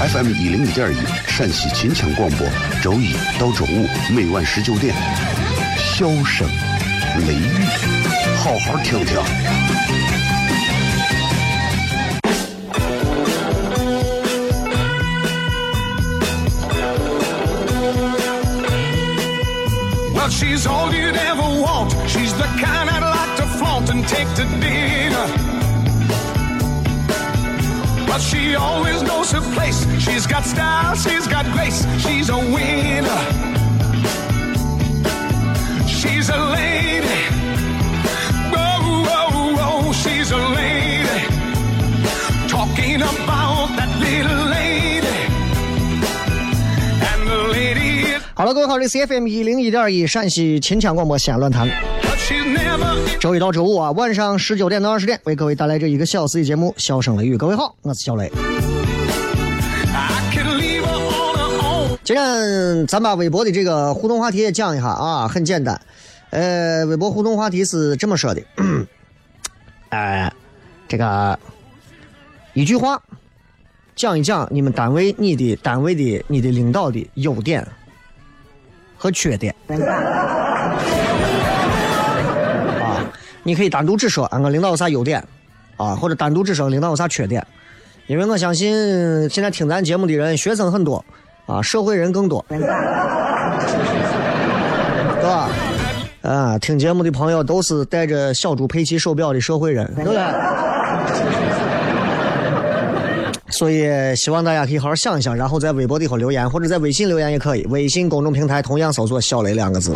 FM 一零一点一，陕西秦腔广播，周一到周五每晚十九点，笑声雷雨，好好听听。Well, she's all you'd ever want. She's the kind I'd like to flaunt and take to dinner. But she always knows her place. She's got style, she's got grace. She's a winner. She's a lady. Oh, oh, oh, she's a lady. Talking about that little lady. And the lady is. 好了，各位好，这是 FM 一零一点一陕西秦腔广播西安论坛， But she's never 周一到周五啊，晚上十九点到二十点，为各位带来这一个小时的节目《笑声雷雨》。各位好，我是小雷。今天咱把微博的这个互动话题也讲一下啊，很简单。呃，微博互动话题是这么说的，呃，这个一句话讲一讲你们单位、你的单位的、你的领导的优点和缺点。啊，你可以单独只说俺个领导有啥优点啊，或者单独只说领导有啥缺点，因为我相信现在听咱节目的人，学生很多啊，社会人更多，对吧？啊，听节目的朋友都是带着小猪佩奇手表的社会人，对不对？所以希望大家可以好好想一想，然后在微博里头留言，或者在微信留言也可以。微信公众平台同样搜索“小雷”两个字。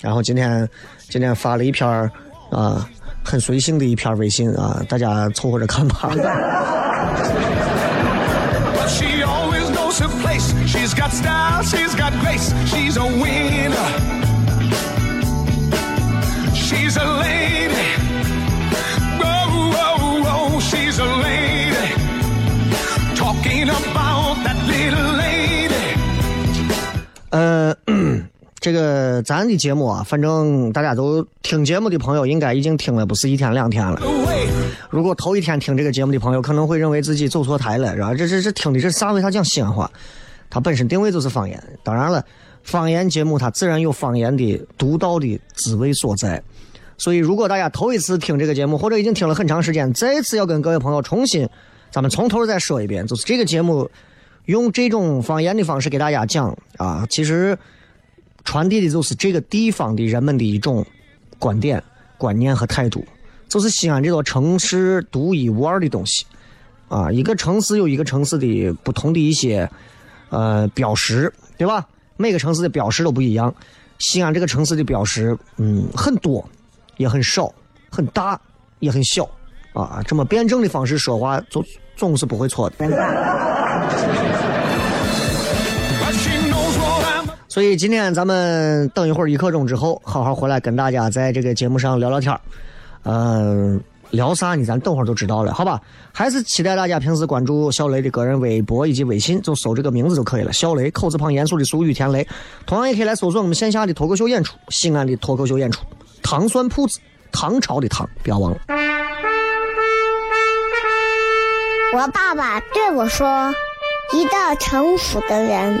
然后今天今天发了一篇儿啊，很随性的一篇微信啊，大家凑合着看吧。But she always knows her place. She's got style, she's got grace. She's a winner. She's a lady. Oh, oh, oh, she's a lady. Talking about that little lady. 呃，这个咱的节目啊，反正大家都听节目的朋友，应该已经听了不是一天两天了。如果头一天听这个节目的朋友，可能会认为自己走错台了，是吧？这这这听的这啥？为啥讲西安话？它本身定位就是方言。当然了，方言节目它自然有方言的独到的滋味所在。所以，如果大家头一次听这个节目，或者已经听了很长时间，再次要跟各位朋友重新，咱们从头再说一遍，就是这个节目用这种方言的方式给大家讲啊，其实传递的就是这个地方的人们的一种观点、观念和态度。就是西安这座城市独一无二的东西，啊，一个城市有一个城市的不同的一些呃标识，对吧？每个城市的标识都不一样。西安这个城市的标识，嗯，很多，也很少，很大，也很小，啊，这么辩证的方式说话，总总是不会错的。所以今天咱们等一会儿一刻钟之后，好好回来跟大家在这个节目上聊聊天儿。嗯、聊啥呢？咱等会儿就知道了，好吧？还是期待大家平时关注小雷的个人微博以及微信，就搜这个名字就可以了。小雷，口字旁严肃的俗语田雷。同样也可以来搜索我们线下的脱口秀演出，西安的脱口秀演出，糖蒜铺子，唐朝的唐，不要忘了。我爸爸对我说：“一个成熟的人，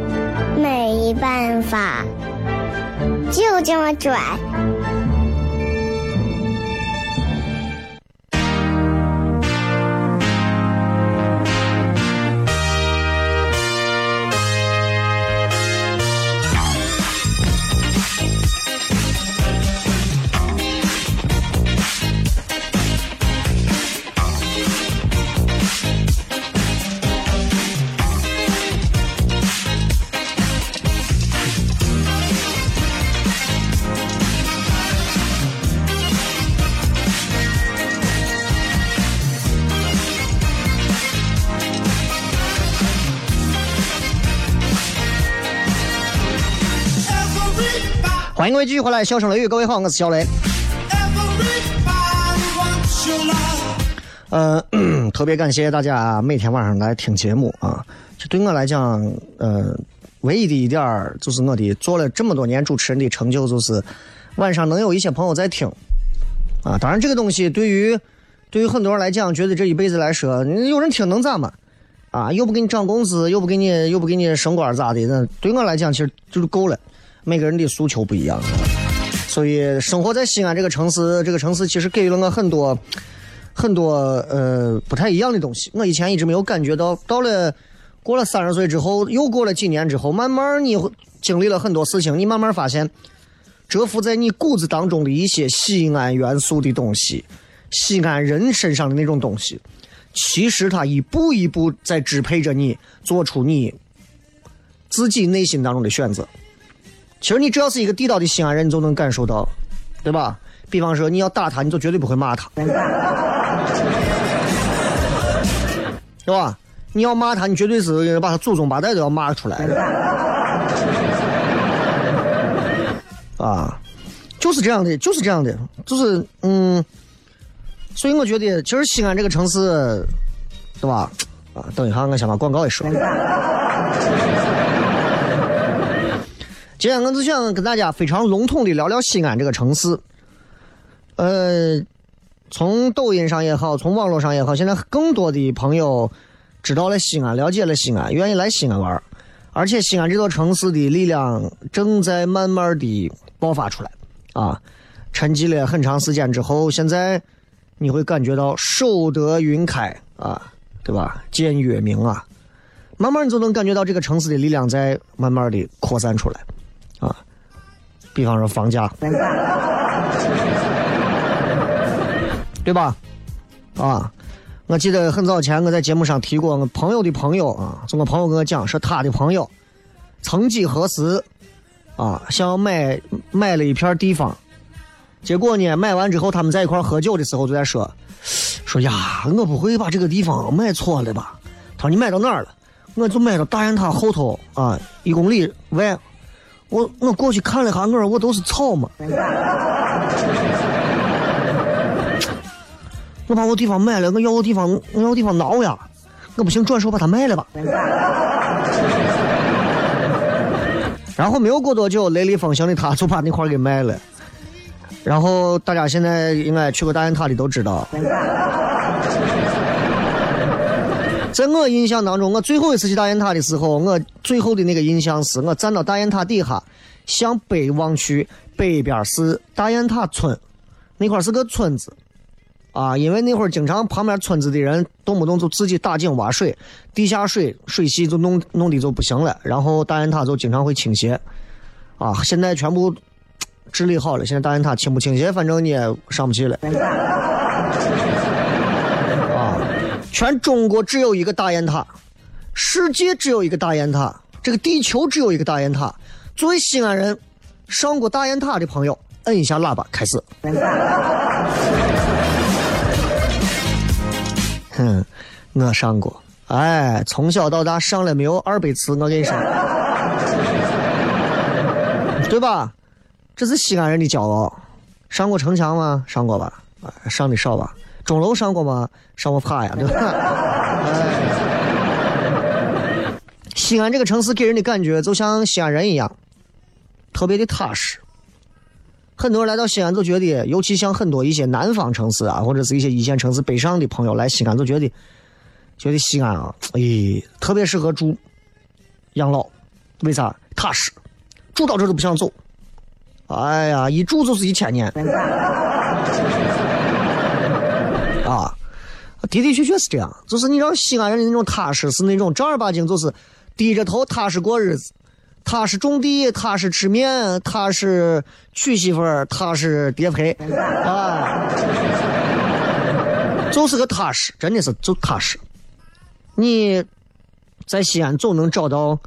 没办法，就这么拽。欢迎各位继续回来，笑声雷雨，各位好，我是小雷。呃，特别感谢大家每天晚上来听节目啊！这对我来讲，呃，唯一的一点就是我的做了这么多年主持人的成就，就是晚上能有一些朋友在听啊。当然，这个东西对于对于很多人来讲，觉得这一辈子来说，有人听能咋嘛？啊，又不给你涨工资，又不给你又不给你升官咋的？那对我来讲，其实就是够了。每个人的诉求不一样，所以生活在西安这个城市，这个城市其实给予了我很多。很多呃不太一样的东西，我以前一直没有感觉到。到了过了三十岁之后，又过了几年之后，慢慢你经历了很多事情，你慢慢发现，蛰伏在你骨子当中的一些西安元素的东西，西安人身上的那种东西，其实它一步一步在支配着你做出你自己内心当中的选择。其实你只要是一个地道的西安人，你就能感受到，对吧？比方说，你要打他，你就绝对不会骂他，是吧？你要骂他，你绝对是把他祖宗八代都要骂出来，啊，就是这样的，就是这样的，就是嗯，所以我觉得，其实西安这个城市，对吧？啊，等一下，我先把广告一说。今天我只想跟大家非常笼统的聊聊西安这个城市。呃，从抖音上也好，从网络上也好，现在更多的朋友知道了西安，了解了西安，愿意来西安玩而且西安这座城市的力量正在慢慢的爆发出来啊！沉寂了很长时间之后，现在你会感觉到守得云开啊，对吧？见月明啊，慢慢你就能感觉到这个城市的力量在慢慢的扩散出来！比方说房价。对吧？啊，我记得很早前我在节目上提过，我朋友的朋友啊，是我朋友跟我讲，说他的朋友曾几何时啊，想要买买了一片地方，结果呢，买完之后他们在一块喝酒的时候就在说，说呀，我不会把这个地方买错了吧？他说你买到哪儿了？我就买到大雁塔后头啊，一公里外。我我过去看了下，我说我都是草嘛。我把我地方卖了，我要我地方，我要地方挠呀！我不行，转手把它卖了吧。然后没有过多久，雷厉风行的他就把那块给卖了。然后大家现在应该去过大雁塔的都知道，在我印象当中，我最后一次去大雁塔的时候，我最后的那个印象是我站到大雁塔底下，向北望去，北边是大雁塔村，那块是个村子。啊，因为那会儿经常旁边村子的人动不动就自己打井挖水，地下水水系就弄弄的就不行了，然后大雁塔就经常会倾斜。啊，现在全部治理好了，现在大雁塔倾不倾斜，反正你也上不去了。啊，全中国只有一个大雁塔，世界只有一个大雁塔，这个地球只有一个大雁塔。作为西安人，上过大雁塔的朋友，摁一下喇叭，开始。哼，我上过，哎，从小到大上了没有二百次，我跟你说，对吧？这是西安人的骄傲。上过城墙吗？上过吧，上的少吧。钟楼上过吗？上过怕呀，对吧？哎，西安这个城市给人的感觉就像西安人一样，特别的踏实。很多人来到西安都觉得，尤其像很多一些南方城市啊，或者是一些一线城市北上的朋友来西安，都觉得觉得西安啊，哎，特别适合住养老。为啥？踏实，住到这都不想走。哎呀，一住就是一千年。的的确确是这样。就是你知道西安人的那种踏实，是那种正儿八经，就是低着头踏实过日子。踏实种地，踏实吃面，踏实娶媳妇儿，踏实叠陪，啊，就是个踏实，真的是就踏实。你在西安总能找到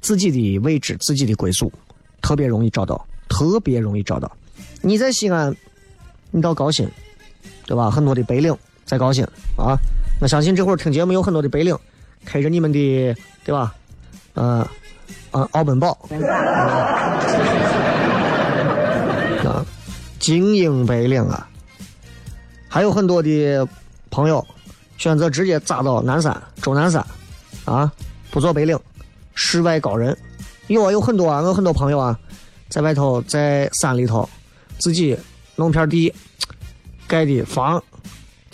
自己的位置，自己的归宿，特别容易找到，特别容易找到。你在西安，你到高新，对吧？很多的白领在高新啊，我相信这会儿听节目有很多的白领，开着你们的，对吧？嗯。啊，奥本堡，啊，精英白领啊，还有很多的朋友选择直接扎到南山、终南山，啊，不做白领，世外高人。有啊，有很多啊，我很多朋友啊，在外头在山里头，自己弄片地，盖的房，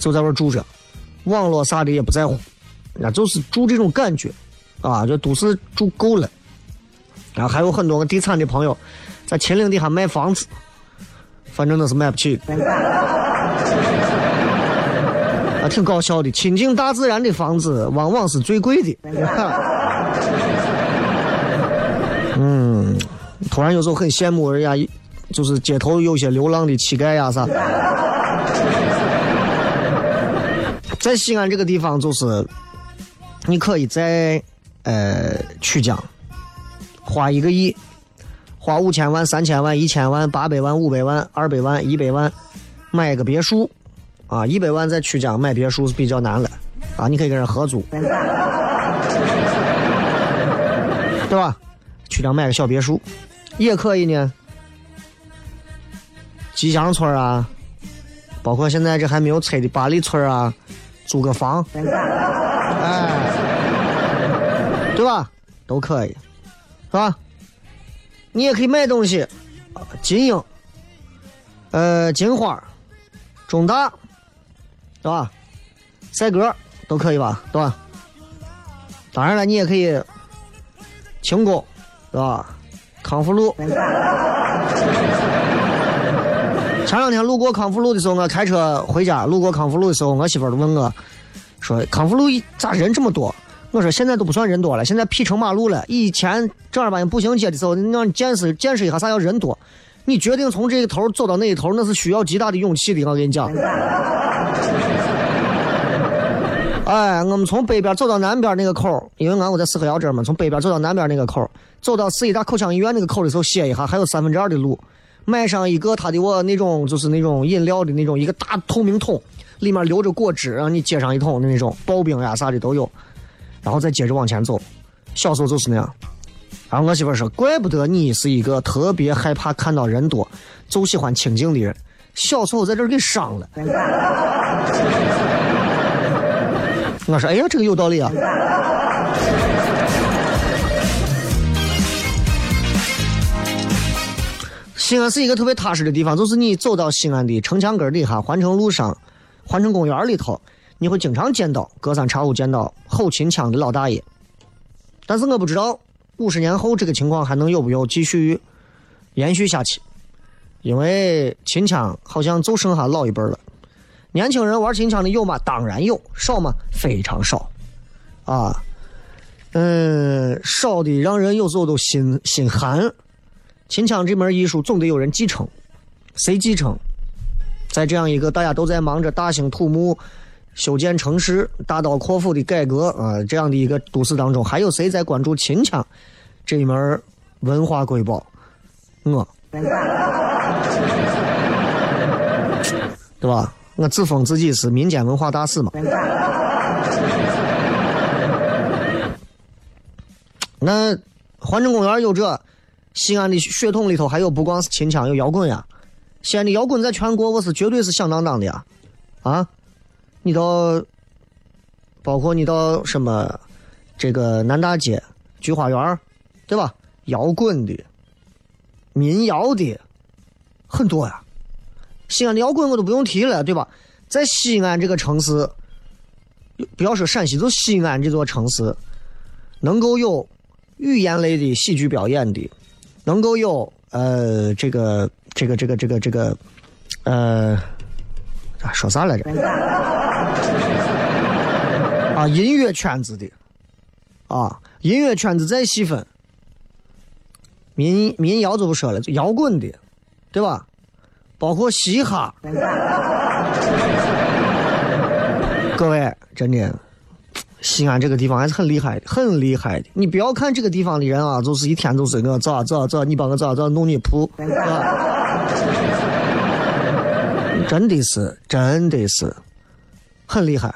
就在那住着，网络啥的也不在乎，那就是住这种感觉，啊，这都是住够了。然后还有很多个地产的朋友，在秦岭底下卖房子，反正那是买不起。啊，挺搞笑的。亲近大自然的房子，往往是最贵的。嗯，突然有时候很羡慕人家，就是街头有些流浪的乞丐呀啥。在西安这个地方，就是你可以在呃曲江花一个亿，花五千万、三千万、一千万、八百万、五百万、二百万、一百万买个别墅，啊，一百万在曲江买别墅是比较难了，啊，你可以跟人合租，对吧？曲江买个小别墅也可以呢，吉祥村啊，包括现在这还没有拆的八里村啊，租个房，哎，对吧？都可以，是吧？你也可以卖东西，金鹰，呃，金花，中大，是吧？赛格都可以吧，对吧？当然了，你也可以轻工，是吧？康复路。前两天路过康复路的时候，我开车回家，路过康复路的时候，我媳妇儿问我，说康复路咋人这么多？我说现在都不算人多了，现在劈成马路了。以前正儿八经步行街的时候，让你见识见识一下啥叫人多。你决定从这一头走到那一头，那是需要极大的勇气的。我跟你讲。哎，我们从北边走到南边那个口，因为俺我在四合窑这儿嘛，从北边走到南边那个口，走到四医大口腔医院那个口的时候，歇一下，还有三分之二的路，买上一个他的我那种就是那种饮料的那种一个大透明桶，里面留着果汁，让你接上一桶的那种刨冰呀啥的都有，然后再接着往前走。小时候就是那样。然后我媳妇说，怪不得你是一个特别害怕看到人多，就喜欢清静的人。小时候在这儿给伤了。我说：“哎呀，这个有道理啊！”西安是一个特别踏实的地方，就是你走到西安的城墙根底下，环城路上、环城公园里头，你会经常见到隔三差五见到吼秦腔的老大爷。但是我不知道五十年后这个情况还能有没有继续延续下去，因为秦腔好像就剩下老一辈了。年轻人玩秦腔的有吗？当然有，少吗？非常少，啊，嗯，少的让人有时候都心心寒。秦腔这门艺术总得有人继承，谁继承？在这样一个大家都在忙着大兴土木、修建城市、大刀阔斧的改革啊这样的一个都市当中，还有谁在关注秦腔这一门文化瑰宝？我，对吧？我自封自己是民间文化大使嘛。那环城公园有这，西安的血统里头还有不光是秦腔，有摇滚呀。西安的摇滚在全国我是绝对是响当当的呀，啊，你到，包括你到什么，这个南大街、菊花园，对吧？摇滚的、民谣的很多呀。西安的摇滚我都不用提了，对吧？在西安这个城市，不要说陕西，就西安这座城市，能够有语言类的喜剧表演的，能够有呃这个这个这个这个这个呃，说啥来着？啊，音乐圈子的，啊，音乐圈子再细分，民民谣就不说了，摇滚的，对吧？包括嘻哈，各位，真的，西安这个地方还是很厉害的，很厉害的。你不要看这个地方的人啊，就是一天都是我咋咋咋，你帮我咋咋弄你铺，真的是，真的是，很厉害。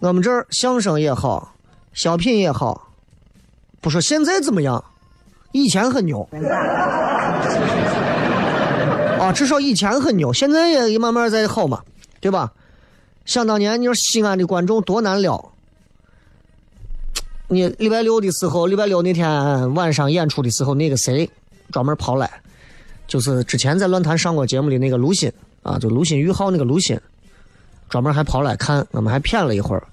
我们这儿相声也好，小品也好，不说现在怎么样，以前很牛。啊，啊，至少以前很牛，现在也慢慢在好嘛，对吧？想当年，你说西安的观众多难撩。你礼拜六的时候，礼拜六那天晚上演出的时候，那个谁专门跑来，就是之前在论坛上过节目的那个卢鑫啊，就卢鑫宇浩那个卢鑫，专门还跑来看，我们还骗了一会儿，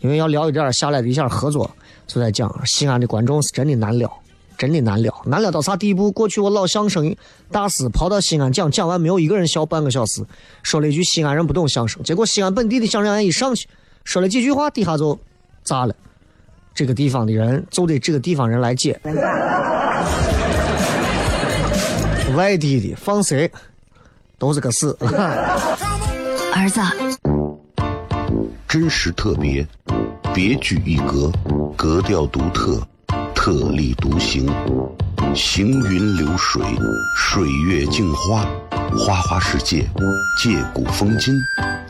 因为要聊一点下来的一下合作，就在讲西安的观众是真的难聊。真的难聊，难聊到啥地步？过去我老相声大师跑到西安讲，讲完没有一个人笑半个小时，说了一句西安人不懂相声。结果西安本地的相声演员一上去，说了几句话，底下就炸了。这个地方的人就得这个地方人来接，外地的放谁都是个事。儿子，真实特别，别具一格，格调独特。特立独行，行云流水，水月镜花，花花世界，借古风今，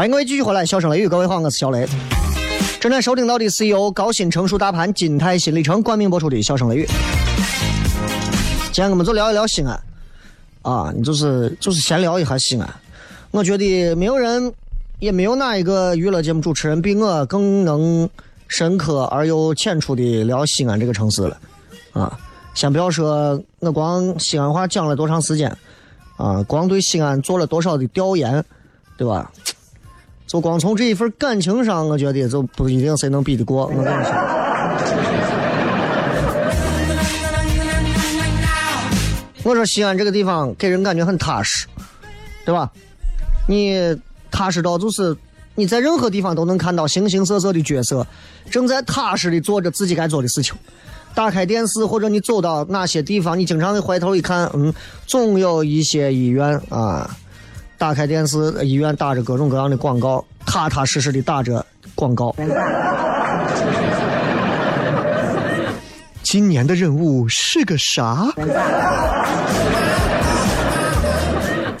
欢迎各位继续回来，笑声雷雨，各位好，我是小雷。正在收听到的是由高新成熟大盘金泰新里程冠名播出的《笑声雷雨》。今天我们就聊一聊西安啊，你就是就是闲聊一下西安。我觉得没有人，也没有哪一个娱乐节目主持人比我更能深刻而又浅出的聊西安这个城市了啊。先不要说我光西安话讲了多长时间啊，光对西安做了多少的调研，对吧？就光从这一份感情上，我觉得就不一定谁能比得过。我跟你说，我说西安这个地方给人感觉很踏实，对吧？你踏实到就是你在任何地方都能看到形形色色的角色，正在踏实的做着自己该做的事情。打开电视或者你走到哪些地方，你经常会回头一看，嗯，总有一些医院啊。打开电视，医院打着各种各样的广告，踏踏实实的打着广告。今年的任务是个啥？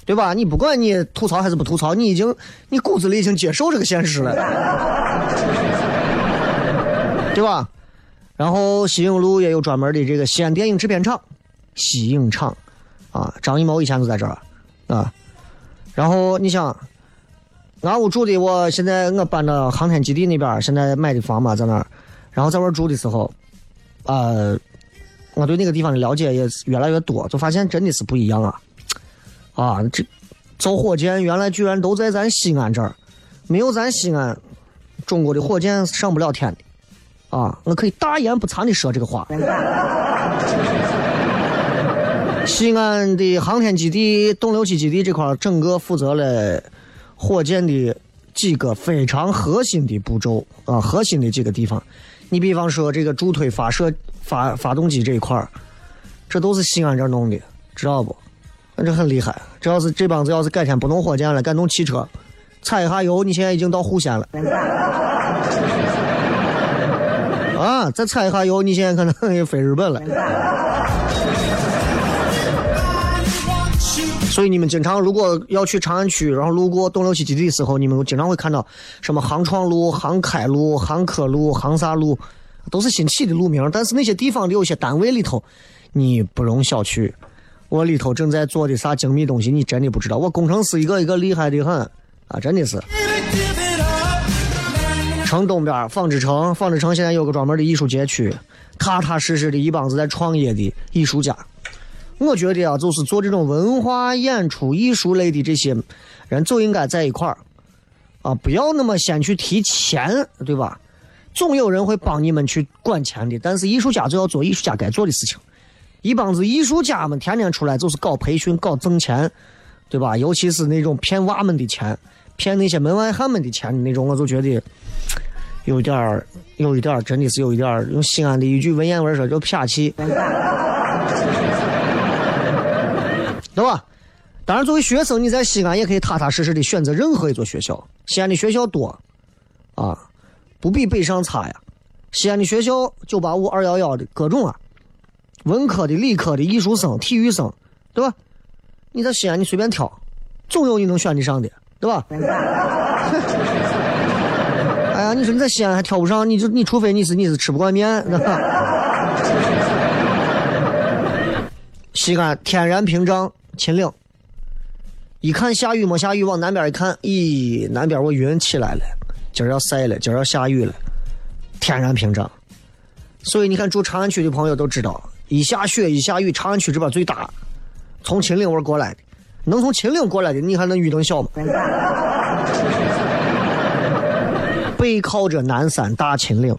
对吧？你不管你吐槽还是不吐槽，你已经你骨子里已经接受这个现实了，对吧？然后西影路也有专门的这个西安电影制片厂，西影厂啊，张艺谋以前就在这儿啊。然后你想，俺屋住的，我现在我搬到航天基地那边，现在买的房嘛，在那儿。然后在那住的时候，呃，我对那个地方的了解也是越来越多，就发现真的是不一样啊！啊，这造火箭原来居然都在咱西安这儿，没有咱西安，中国的火箭上不了天的啊！我可以大言不惭的说这个话。西安的航天基地、东六七基地这块，整个负责了火箭的几个非常核心的步骤啊，核心的几个地方。你比方说这个助推发射发发动机这一块这都是西安这弄的，知道不？这很厉害。这要是这帮子要是改天不弄火箭了，改弄汽车，踩一下油，你现在已经到户县了。啊，再踩一下油，你现在可能也飞日本了。所以你们经常如果要去长安区，然后路过东六七基地的时候，你们经常会看到什么杭创路、杭开路、杭科路、杭啥路，都是新起的路名。但是那些地方的有些单位里头，你不容小觑。我里头正在做的啥精密东西，你真的不知道。我工程师一个一个厉害的很啊，真的是。城东边纺织城，纺织城现在有个专门的艺术街区，踏踏实实的一帮子在创业的艺术家。我觉得啊，就是做这种文化演出、艺术类的这些人，就应该在一块儿啊，不要那么先去提钱，对吧？总有人会帮你们去管钱的，但是艺术家就要做艺术家该做的事情。一帮子艺术家们天天出来就是搞培训、搞挣钱，对吧？尤其是那种骗娃们的钱、骗那些门外汉们的钱的那种，我就觉得有一点儿，有一点儿，真的是有一点儿，用西安的一句文言文说，叫撇气。对吧？当然，作为学生，你在西安也可以踏踏实实的选择任何一所学校。西安的学校多，啊，不比北上差呀。西安的学校九八五、二幺幺的各种啊，文科的、理科的、艺术生、体育生，对吧？你在西安，你随便挑，总有你能选得上的，对吧？哎呀，你说你在西安还挑不上，你就你除非你是你是吃不惯面，对吧？西安天然屏障。秦岭，一看下雨没下雨，往南边一看，咦，南边我云起来了，今儿要晒了，今儿要下雨了，天然屏障。所以你看住长安区的朋友都知道，一下雪一下雨，长安区这边最大。从秦岭我过来的，能从秦岭过来的，你还能雨能小吗？背靠着南山大秦岭，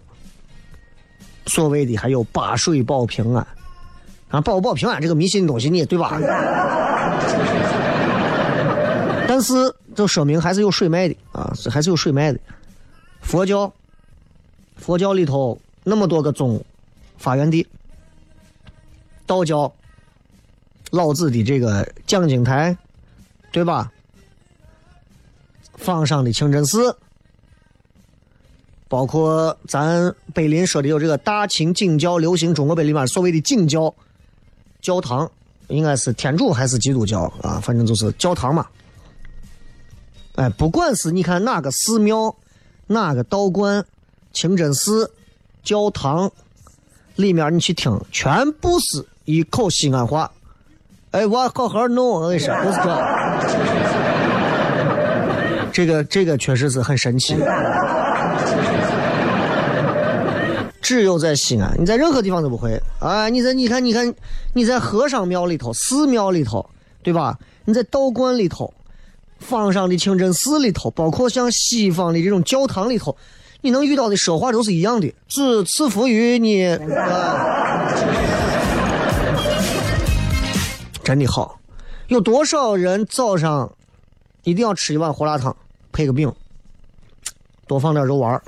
所谓的还有八水保平安。啊保不保平安这个迷信的东西，你也对吧？但是就说明还是有水脉的啊，还是有水脉的。佛教，佛教里头那么多个宗发源地，道教，老子的这个讲经台，对吧？坊上的清真寺，包括咱碑林说的有这个大秦景教流行中国碑里面所谓的景教。教堂应该是天主还是基督教啊？反正就是教堂嘛。哎，不管是你看哪个寺庙、哪个道观、清真寺、教堂里面，你去听，全部是一口西安话。哎，我好好弄，我跟你说，不是这。这个这个确实是很神奇。只有在西安，你在任何地方都不会啊！你在你看，你看，你在和尚庙里头、寺庙里头，对吧？你在道观里头、方上的清真寺里头，包括像西方的这种教堂里头，你能遇到的说话都是一样的，只赐福于你。真的好，有多少人早上一定要吃一碗胡辣汤，配个饼，多放点肉丸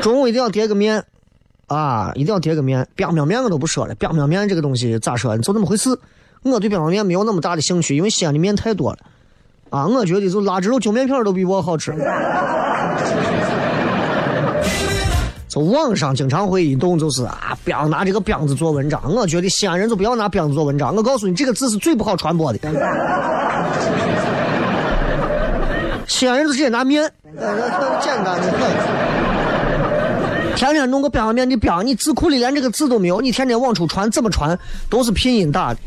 中午一定要叠个面，啊，一定要叠个面。边边面我都不说了，边边面这个东西咋说？就那么回事。我对边边面没有那么大的兴趣，因为西安的面太多了。啊，我觉得就腊汁肉揪面片都比我好吃。就网上经常会一动就是啊，边拿这个边子做文章。我觉得西安人就不要拿边子做文章。我告诉你，这个字是最不好传播的。西安人就直接拿面，简单的很。天天弄个边面的边，你字库里连这个字都没有，你天天往出传，怎么传都是拼音打的。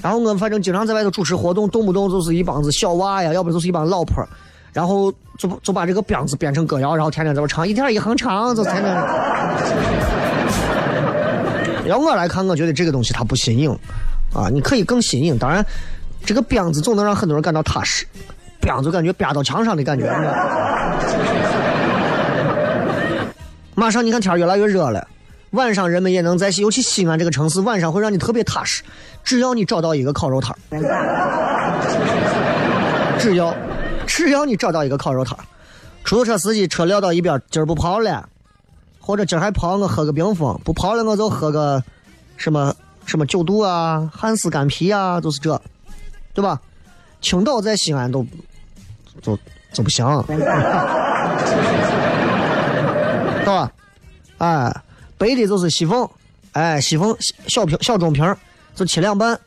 然后我反正经常在外头主持活动，动不动就是一帮子小娃呀，要不就是一帮老婆然后就就把这个边字编成歌谣，然后天天在这唱，一天一行唱，就天天。要我来看，我觉得这个东西它不新颖啊，你可以更新颖。当然，这个边字总能让很多人感到踏实，边就感觉边到墙上的感觉。马上你看天越来越热了，晚上人们也能在，尤其西安这个城市，晚上会让你特别踏实。只要你找到一个烤肉摊 只要只要你找到一个烤肉摊出租车司机车撂到一边，今儿不跑了，或者今儿还跑，我喝个冰峰；不跑了，我就喝个什么什么九度啊、汉斯干啤啊，就是这，对吧？青岛在西安都都都不行。知道吧？哎，白的就是西凤，哎，西凤小瓶小中瓶，就切两半。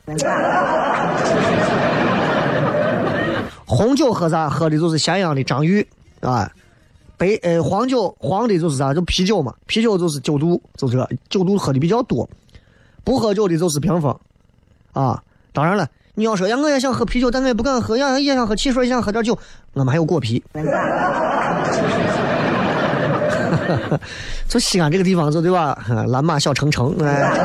红酒喝啥？喝的就是咸阳的张裕啊。白呃黄酒黄的就是啥？就啤酒嘛，啤酒就是九度，就这九度喝的比较多。不喝酒的就是平峰啊。当然了，你要说呀，我也想喝啤酒，但我也不敢喝呀，也想喝汽水，也想喝点酒。我们还有果啤。就西安这个地方，就对吧？蓝马小城城，哎。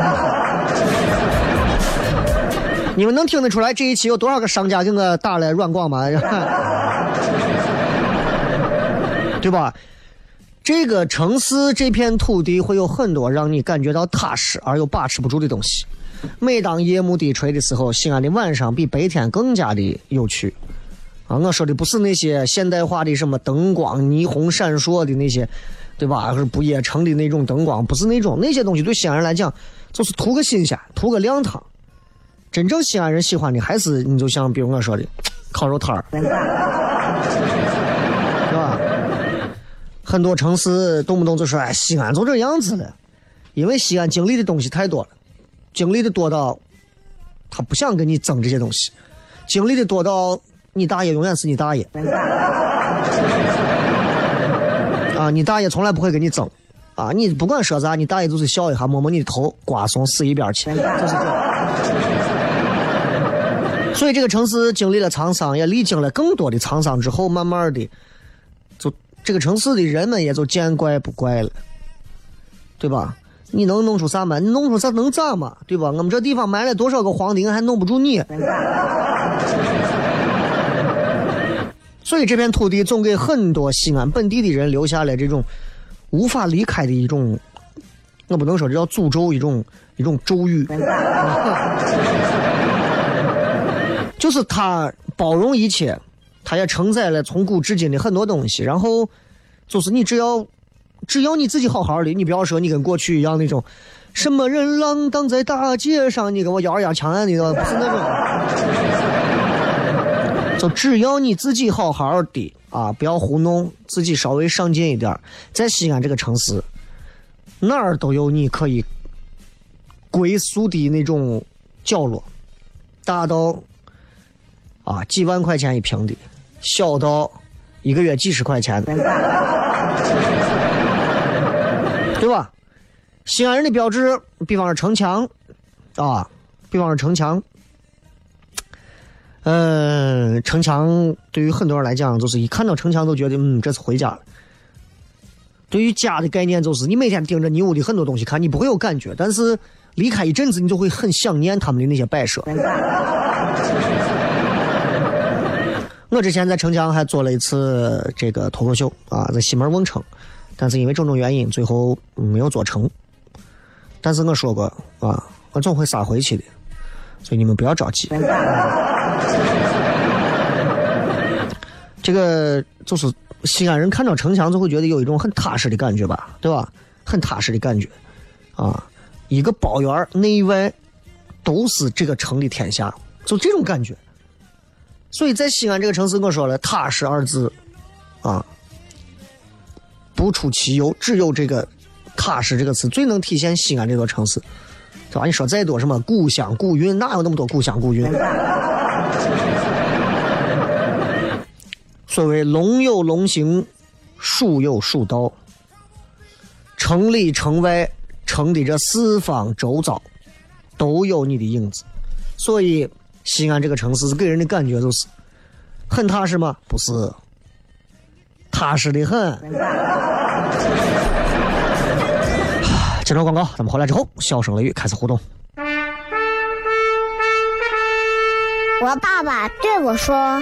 你们能听得出来这一期有多少个商家给我打了软广吗？对吧？这个城市这片土地会有很多让你感觉到踏实而又把持不住的东西。每当夜幕低垂的时候，西安的晚上比白天更加的有趣。啊，我说的不是那些现代化的什么灯光、霓虹闪烁的那些，对吧？是不夜城的那种灯光，不是那种那些东西。对西安人来讲，就是图个新鲜，图个亮堂。真正西安人喜欢的还是你就像比如我说的烤肉摊儿，是吧？很多城市动不动就说哎，西安就这样子了，因为西安经历的东西太多了，经历的多到他不想跟你争这些东西，经历的多到你大爷永远是你大爷，啊，你大爷从来不会跟你争，啊，你不管说啥，你大爷就是笑一下，摸摸你的头，瓜怂死一边去，就是这。所以这个城市经历了沧桑，也历经了更多的沧桑之后，慢慢的，就这个城市的人们也就见怪不怪了，对吧？你能弄出啥嘛？你弄出啥能咋嘛？对吧？我们这地方埋了多少个皇帝，还弄不住你。所以这片土地总给很多西安本地的人留下了这种无法离开的一种，我不能说这叫诅咒，一种一种咒语。就是它包容一切，它也承载了从古至今的很多东西。然后，就是你只要，只要你自己好好的，你不要说你跟过去一样那种，什么人浪荡在大街上，你跟我咬牙枪案的，不是那种。就只要你自己好好的啊，不要糊弄自己，稍微上进一点，在西安这个城市，哪儿都有你可以归宿的那种角落，大到。啊，几万块钱一平的，小到一个月几十块钱的，对吧？西安人的标志，比方说城墙，啊，比方说城墙，嗯，城墙对于很多人来讲，就是一看到城墙都觉得，嗯，这次回家了。对于家的概念，就是你每天盯着你屋里很多东西看，你不会有感觉，但是离开一阵子，你就会很想念他们的那些摆设。我之前在城墙还做了一次这个脱口秀啊，在西门瓮城，但是因为种种原因，最后没有做成。但是我说过啊，我总会杀回去的，所以你们不要着急。这个就是西安人看到城墙就会觉得有一种很踏实的感觉吧，对吧？很踏实的感觉啊，一个包圆内外都是这个城的天下，就这种感觉。所以在西安这个城市，我说了“踏实”二字，啊，不出其右，只有这个“踏实”这个词最能体现西安这座城市，对吧？你说再多什么古香古韵，哪有那么多古香古韵？所谓“龙有龙行，鼠有鼠道”，城里城外，城的这四方周遭，都有你的影子，所以。西安这个城市给人的感觉就是很踏实吗？不是，踏实的很。接着广告，咱们回来之后，小声雷雨开始互动。我爸爸对我说：“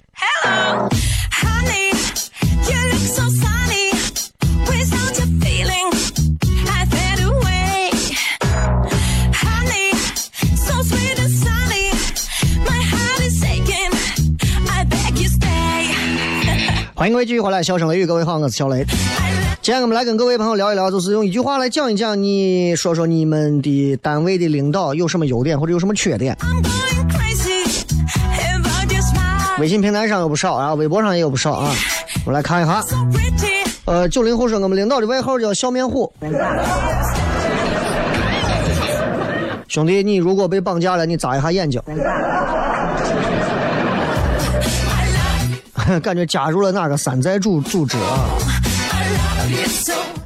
位继续回来，笑声雷雨，各位好，我是小雷。今天我们来跟各位朋友聊一聊，就是用一句话来讲一讲，你说说你们的单位的领导有什么优点或者有什么缺点。Crazy. 微信平台上有不少啊，微博上也有不少啊。我们来看一下，呃，九零后说我们领导的外号叫笑面虎。兄弟，你如果被绑架了，你眨一下眼睛。感觉加入了哪个山寨组组织啊？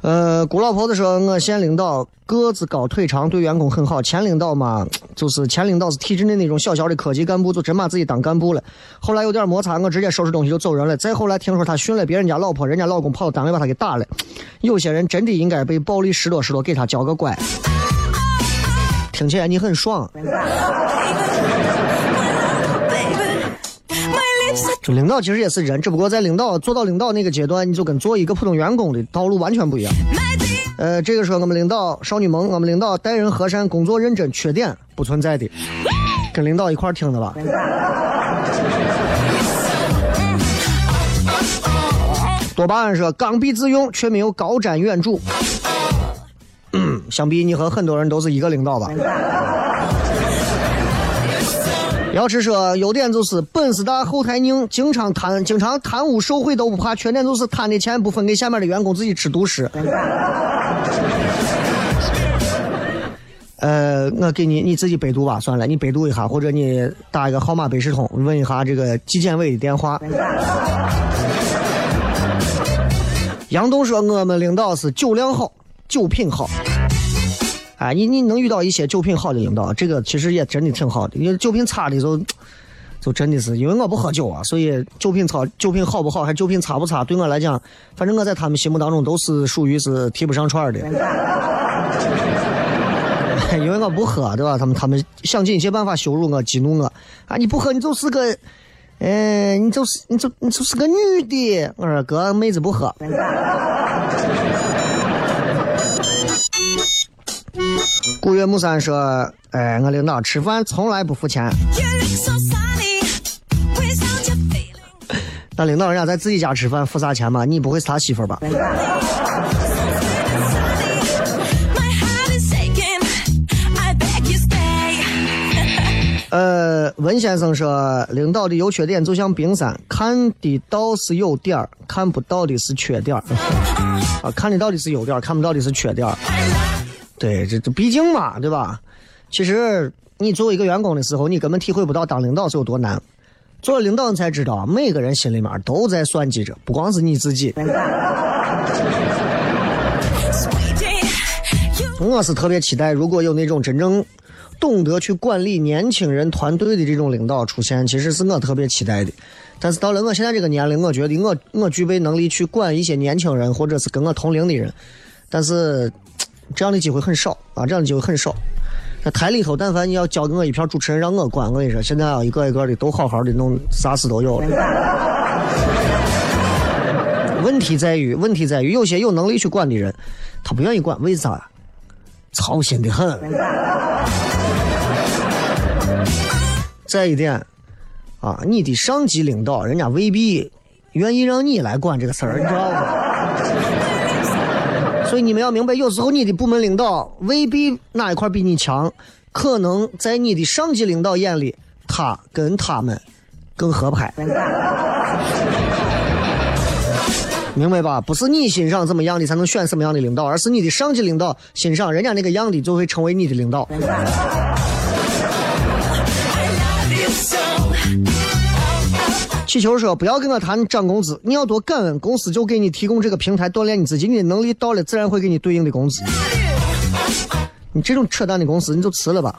呃，古老婆子说，我县领导个子高腿长，对员工很好。前领导嘛，就是前领导是体制内那种小小的科级干部，就真把自己当干部了。后来有点摩擦，我直接收拾东西就走人了。再后来听说他训了别人家老婆，人家老公跑到单位把他给打了。有些人真的应该被暴力拾掇拾掇，给他教个乖。听起来你很爽，就领导其实也是人，只不过在领导做到领导那个阶段，你就跟做一个普通员工的道路完全不一样。呃，这个说我们领导少女萌，我们领导待人和善，工作认真，缺点不存在的。跟领导一块听的吧。多巴胺说刚愎自用，却没有高瞻远瞩。嗯，想必你和很多人都是一个领导吧？要吃说优点就是本事大后台硬，经常贪经常贪污受贿都不怕；缺点就是贪的钱不分给下面的员工，自己吃独食。呃，我给你你自己百度吧，算了，你百度一下，或者你打一个号码百事通，问一下这个纪检委的电话。杨东说我们领导是酒量好，酒品好。哎，你你能遇到一些酒品好的领导，这个其实也真的挺好的。因为酒品差的就，就真的是因为我不喝酒啊，所以酒品差、酒品好不好，还酒品差不差，对我来讲，反正我在他们心目当中都是属于是提不上串的。因为我不喝，对吧？他们他们想尽一切办法羞辱我、激怒我。啊，你不喝，你就是个，呃，你就是你就你就是个女的。我说哥，妹子不喝。古月木三说：“哎，我领导吃饭从来不付钱。那领导人家在自己家吃饭付啥钱嘛？你不会是他媳妇吧. 呃，文先生说，领导的优缺点就像冰山，看得到是有点儿，看不到的是缺点儿。啊，看得到的是优点儿，看不到的是缺点儿。对，这这毕竟嘛，对吧？其实你作为一个员工的时候，你根本体会不到当领导是有多难。做了领导，你才知道，每个人心里面都在算计着，不光是你自己。我是特别期待，如果有那种真正懂得去管理年轻人团队的这种领导出现，其实是我特别期待的。但是到了我现在这个年龄，我觉得我我具备能力去管一些年轻人，或者是跟我同龄的人，但是这样的机会很少啊，这样的机会很少。在台里头，但凡你要交给我一票主持人让我管，我跟你说，现在啊一个一个的都好好的弄，啥事都有了。问题在于，问题在于，有些有能力去管的人，他不愿意管，为啥？操心的很。再一点，啊，你的上级领导人家未必愿意让你来管这个事儿，你知道吗？所以你们要明白，有时候你的部门领导未必哪一块比你强，可能在你的上级领导眼里，他跟他们更合拍。明白吧？不是你欣赏怎么样的才能选什么样的领导，而是你的上级领导欣赏人家那个样的，就会成为你的领导。气球说：“不要跟我谈涨工资，你要多感恩，公司就给你提供这个平台锻炼你自己，你的能力到了，自然会给你对应的工资。你这种扯淡的公司，你就辞了吧。”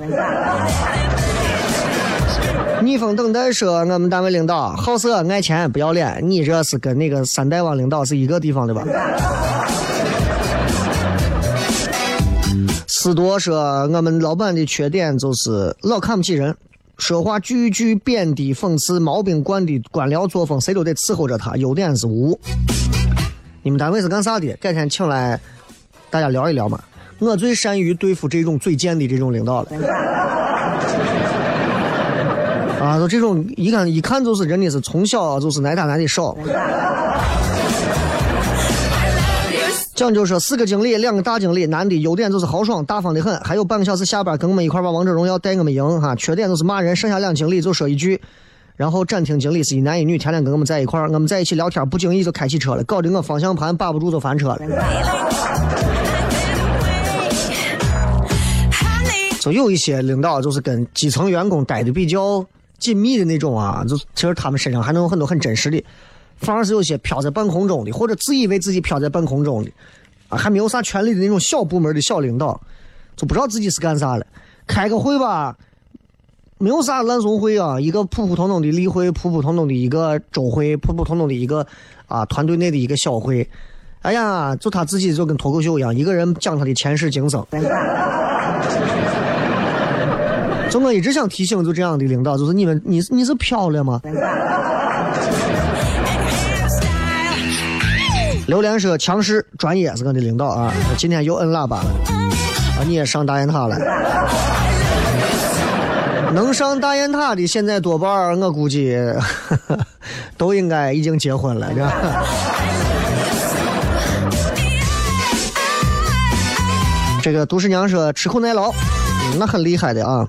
逆风等待说：“我们单位领导好色、爱钱、不要脸，你这是跟那个三代网领导是一个地方的吧？”思多说，我们老板的缺点就是老看不起人，说话句句贬低讽刺，毛病惯的官僚作风，谁都得伺候着他。优点是无。你们单位是干啥的？改天请来大家聊一聊嘛。我最善于对付这种嘴贱的这种领导了。啊，就这种一看一看就是真的是从小就是挨打挨的少。讲究说四个经理，两个大经理，男的优点就是豪爽大方的很，还有半个小时下班跟我们一块玩王者荣耀带我们赢哈。缺点就是骂人，剩下两经理就说一句，然后展厅经理是一男一女，天天跟我们在一块，我们在一起聊天，不经意就开起车了，搞得我方向盘把不住就翻车了。就有一些领导就是跟基层员工待的比较紧密的那种啊，就其实他们身上还能有很多很真实的，反而是有些飘在半空中的，或者自以为自己飘在半空中的，啊，还没有啥权利的那种小部门的小领导，就不知道自己是干啥的。开个会吧，没有啥烂怂会啊，一个普普通通的例会，普普通通的一个周会，普普通通的一个啊团队内的一个小会。哎呀，就他自己就跟脱口秀一样，一个人讲他的前世今生。就我一直想提醒，就这样的领导，就是你们，你你是飘了吗？榴莲说强势专业是我的领导啊，今天又摁喇叭了，啊你也上大雁塔了？能上大雁塔的现在多半我估计 都应该已经结婚了，是吧？这个都市娘说吃苦耐劳，那很厉害的啊。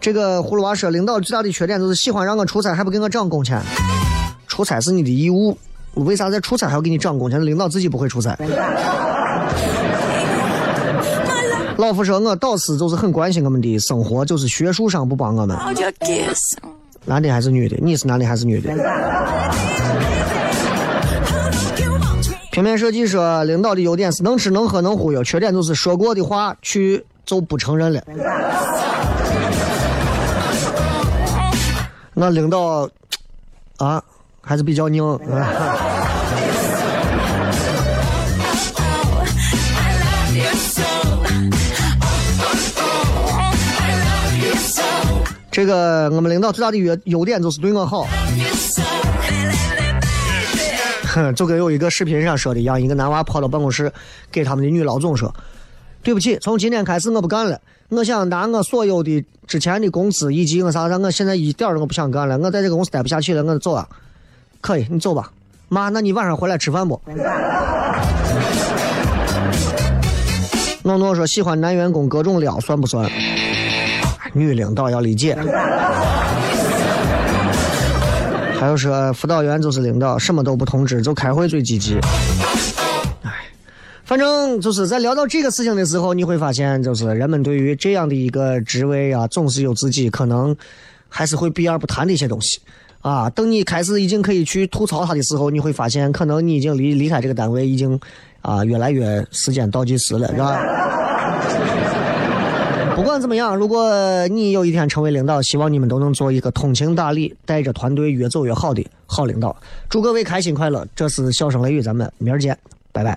这个葫芦娃说，领导最大的缺点就是喜欢让我出差，还不给我涨工钱。出差是你的义务，为啥在出差还要给你涨工钱？领导自己不会出差。老夫说，我导师就是很关心我们的生活，就是学术上不帮我们。男的还是女的？你是男的还是女的？平面设计说，领导的优点是能吃能喝能忽悠，缺点就是说过的话去就不承认了。那领导啊，还是比较拧。啊这个我们领导最大的优优点就是对我好。哼，就跟有一个视频上说的一样，一个男娃跑到办公室，给他们的女老总说：“对不起，从今天开始我不干了，我想拿我所有的之前的工资以及我啥，让我现在一点儿我不想干了，我在这个公司待不下去了，我走啊。可以，你走吧。妈，那你晚上回来吃饭不？诺诺说喜欢男员工各种撩，算不算？女领导要理解。还有说辅导员就是领导，什么都不通知，就开会最积极。哎，反正就是在聊到这个事情的时候，你会发现，就是人们对于这样的一个职位啊，总是有自己可能还是会避而不谈的一些东西。啊，等你开始已经可以去吐槽他的时候，你会发现，可能你已经离离开这个单位已经啊越来越时间倒计时了，是吧？不管怎么样，如果你有一天成为领导，希望你们都能做一个通情达理、带着团队越走越好的好领导。祝各位开心快乐！这是笑声雷雨，咱们明儿见，拜拜。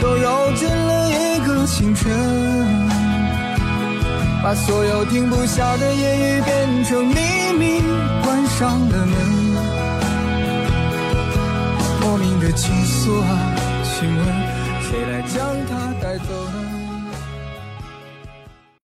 都揉进了一个清晨，把所有停不下的言语变成秘密，关上了门。莫名的情愫啊，请问谁来将它带走？